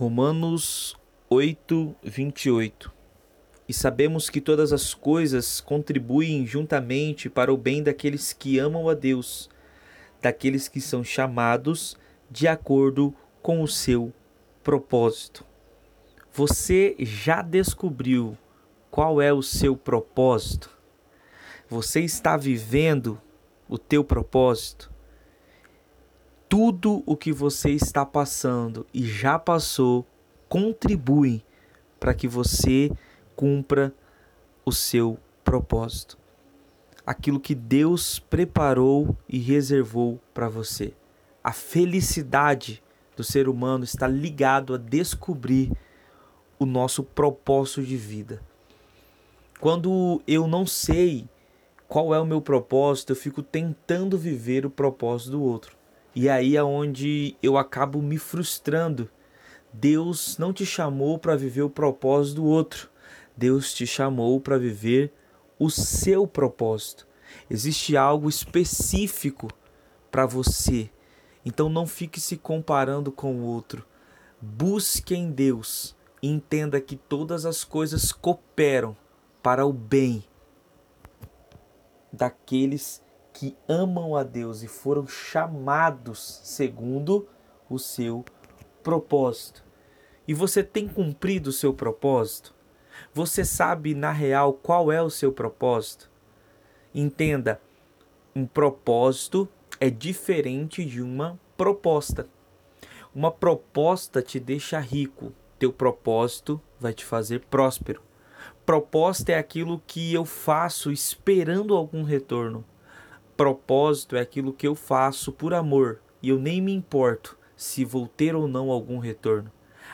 Romanos 8, 28 E sabemos que todas as coisas contribuem juntamente para o bem daqueles que amam a Deus, daqueles que são chamados de acordo com o seu propósito. Você já descobriu qual é o seu propósito? Você está vivendo o teu propósito? Tudo o que você está passando e já passou contribui para que você cumpra o seu propósito. Aquilo que Deus preparou e reservou para você. A felicidade do ser humano está ligado a descobrir o nosso propósito de vida. Quando eu não sei qual é o meu propósito, eu fico tentando viver o propósito do outro. E aí é onde eu acabo me frustrando. Deus não te chamou para viver o propósito do outro. Deus te chamou para viver o seu propósito. Existe algo específico para você. Então não fique se comparando com o outro. Busque em Deus e entenda que todas as coisas cooperam para o bem daqueles que amam a Deus e foram chamados segundo o seu propósito. E você tem cumprido o seu propósito? Você sabe na real qual é o seu propósito? Entenda, um propósito é diferente de uma proposta. Uma proposta te deixa rico, teu propósito vai te fazer próspero. Proposta é aquilo que eu faço esperando algum retorno propósito é aquilo que eu faço por amor e eu nem me importo se vou ter ou não algum retorno.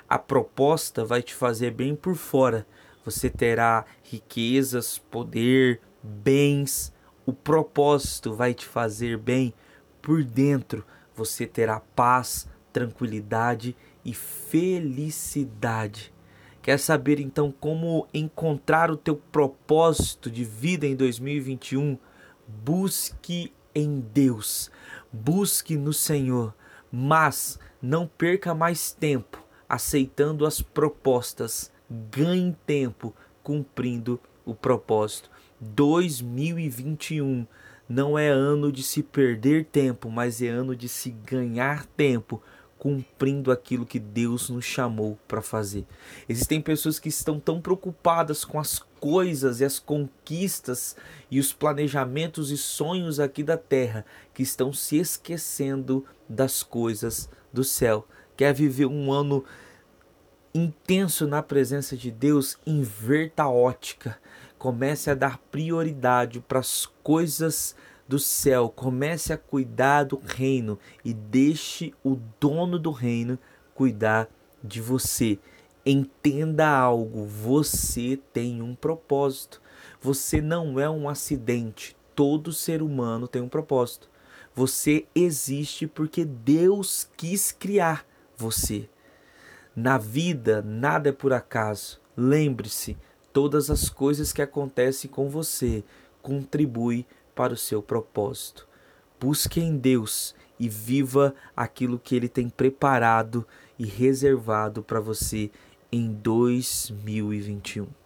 A proposta vai te fazer bem por fora. Você terá riquezas, poder, bens. O propósito vai te fazer bem por dentro. Você terá paz, tranquilidade e felicidade. Quer saber então como encontrar o teu propósito de vida em 2021? Busque em Deus, busque no Senhor, mas não perca mais tempo aceitando as propostas, ganhe tempo cumprindo o propósito. 2021 não é ano de se perder tempo, mas é ano de se ganhar tempo cumprindo aquilo que Deus nos chamou para fazer. Existem pessoas que estão tão preocupadas com as coisas e as conquistas e os planejamentos e sonhos aqui da terra que estão se esquecendo das coisas do céu. Quer viver um ano intenso na presença de Deus? Inverta a ótica. Comece a dar prioridade para as coisas do céu, comece a cuidar do reino e deixe o dono do reino cuidar de você. Entenda algo, você tem um propósito. Você não é um acidente. Todo ser humano tem um propósito. Você existe porque Deus quis criar você. Na vida, nada é por acaso. Lembre-se, todas as coisas que acontecem com você contribuem para o seu propósito. Busque em Deus e viva aquilo que Ele tem preparado e reservado para você em 2021.